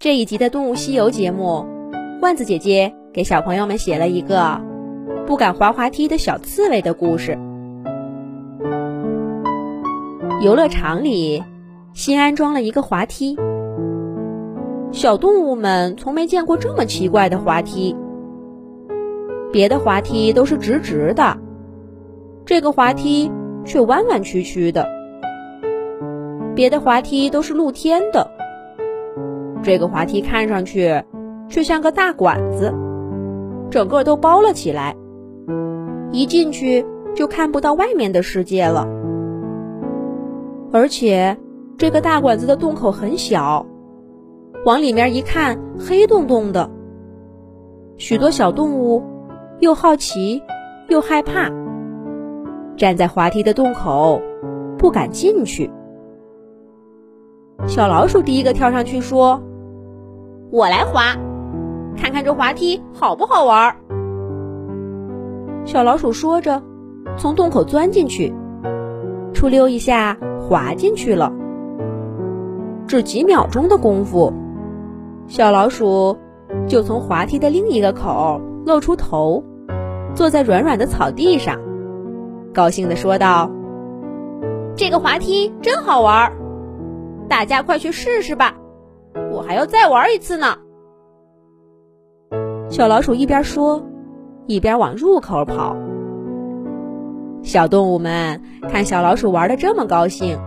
这一集的《动物西游》节目，罐子姐姐给小朋友们写了一个不敢滑滑梯的小刺猬的故事。游乐场里新安装了一个滑梯，小动物们从没见过这么奇怪的滑梯。别的滑梯都是直直的，这个滑梯却弯弯曲曲的；别的滑梯都是露天的。这个滑梯看上去却像个大管子，整个都包了起来，一进去就看不到外面的世界了。而且这个大管子的洞口很小，往里面一看黑洞洞的。许多小动物又好奇又害怕，站在滑梯的洞口不敢进去。小老鼠第一个跳上去说。我来滑，看看这滑梯好不好玩。小老鼠说着，从洞口钻进去，出溜一下滑进去了。只几秒钟的功夫，小老鼠就从滑梯的另一个口露出头，坐在软软的草地上，高兴地说道：“这个滑梯真好玩，大家快去试试吧。”我还要再玩一次呢。小老鼠一边说，一边往入口跑。小动物们看小老鼠玩的这么高兴，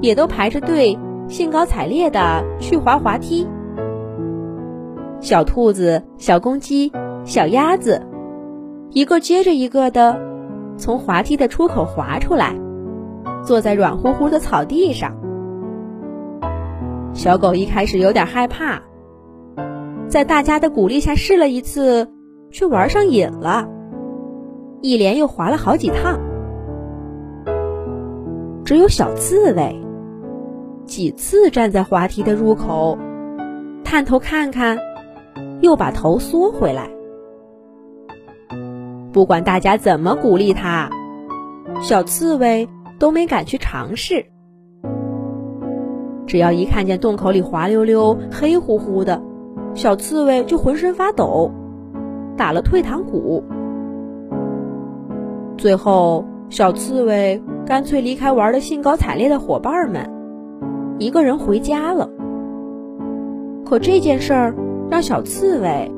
也都排着队，兴高采烈的去滑滑梯。小兔子、小公鸡、小鸭子，一个接着一个的从滑梯的出口滑出来，坐在软乎乎的草地上。小狗一开始有点害怕，在大家的鼓励下试了一次，却玩上瘾了，一连又滑了好几趟。只有小刺猬几次站在滑梯的入口，探头看看，又把头缩回来。不管大家怎么鼓励它，小刺猬都没敢去尝试。只要一看见洞口里滑溜溜、黑乎乎的，小刺猬就浑身发抖，打了退堂鼓。最后，小刺猬干脆离开玩的兴高采烈的伙伴们，一个人回家了。可这件事儿让小刺猬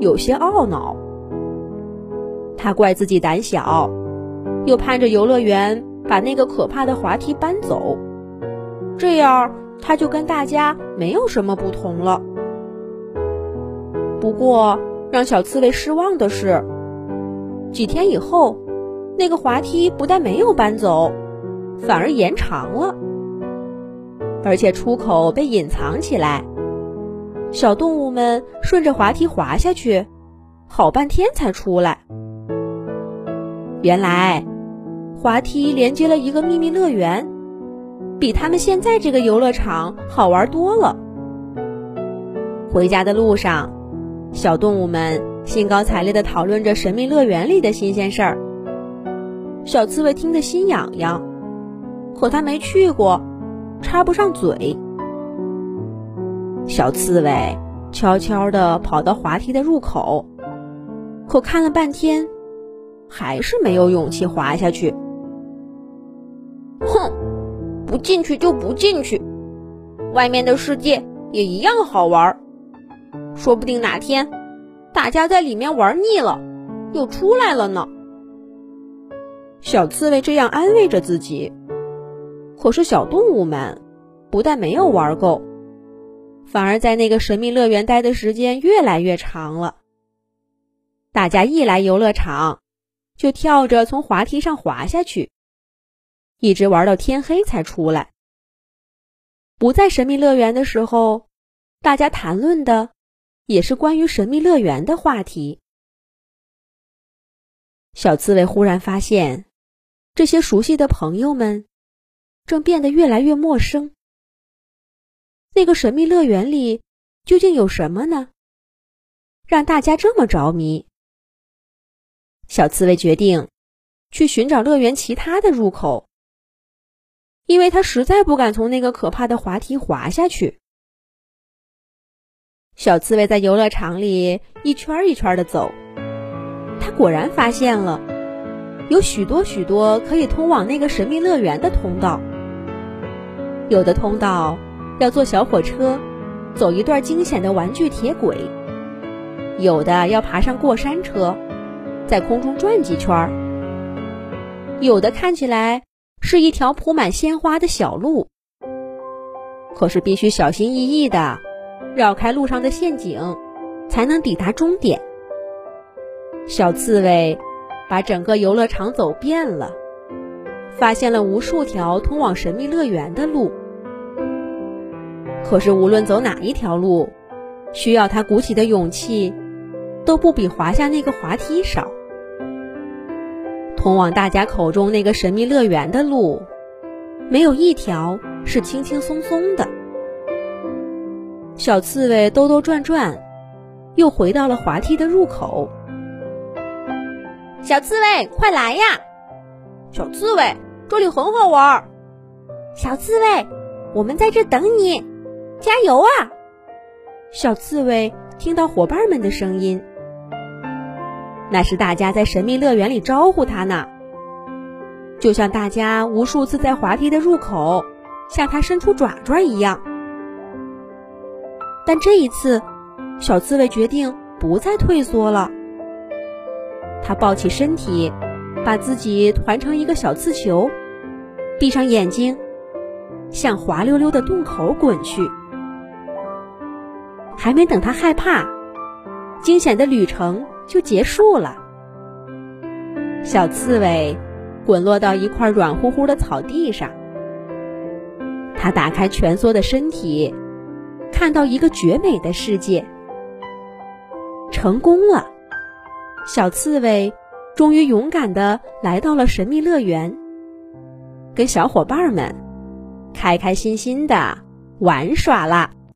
有些懊恼，他怪自己胆小，又盼着游乐园把那个可怕的滑梯搬走，这样。他就跟大家没有什么不同了。不过，让小刺猬失望的是，几天以后，那个滑梯不但没有搬走，反而延长了，而且出口被隐藏起来。小动物们顺着滑梯滑下去，好半天才出来。原来，滑梯连接了一个秘密乐园。比他们现在这个游乐场好玩多了。回家的路上，小动物们兴高采烈地讨论着神秘乐园里的新鲜事儿。小刺猬听得心痒痒，可它没去过，插不上嘴。小刺猬悄悄地跑到滑梯的入口，可看了半天，还是没有勇气滑下去。哼！不进去就不进去，外面的世界也一样好玩。说不定哪天大家在里面玩腻了，又出来了呢。小刺猬这样安慰着自己。可是小动物们不但没有玩够，反而在那个神秘乐园待的时间越来越长了。大家一来游乐场，就跳着从滑梯上滑下去。一直玩到天黑才出来。不在神秘乐园的时候，大家谈论的也是关于神秘乐园的话题。小刺猬忽然发现，这些熟悉的朋友们正变得越来越陌生。那个神秘乐园里究竟有什么呢？让大家这么着迷？小刺猬决定去寻找乐园其他的入口。因为他实在不敢从那个可怕的滑梯滑下去。小刺猬在游乐场里一圈一圈的走，他果然发现了有许多许多可以通往那个神秘乐园的通道。有的通道要坐小火车，走一段惊险的玩具铁轨；有的要爬上过山车，在空中转几圈；有的看起来是一条铺满鲜花的小路，可是必须小心翼翼的。绕开路上的陷阱，才能抵达终点。小刺猬把整个游乐场走遍了，发现了无数条通往神秘乐园的路。可是无论走哪一条路，需要他鼓起的勇气，都不比滑下那个滑梯少。通往大家口中那个神秘乐园的路，没有一条是轻轻松松的。小刺猬兜兜转转，又回到了滑梯的入口。小刺猬，快来呀！小刺猬，这里很好玩。小刺猬，我们在这等你，加油啊！小刺猬听到伙伴们的声音，那是大家在神秘乐园里招呼他呢，就像大家无数次在滑梯的入口向他伸出爪爪一样。但这一次，小刺猬决定不再退缩了。它抱起身体，把自己团成一个小刺球，闭上眼睛，向滑溜溜的洞口滚去。还没等它害怕，惊险的旅程就结束了。小刺猬滚落到一块软乎乎的草地上，它打开蜷缩的身体。看到一个绝美的世界，成功了！小刺猬终于勇敢的来到了神秘乐园，跟小伙伴们开开心心的玩耍啦。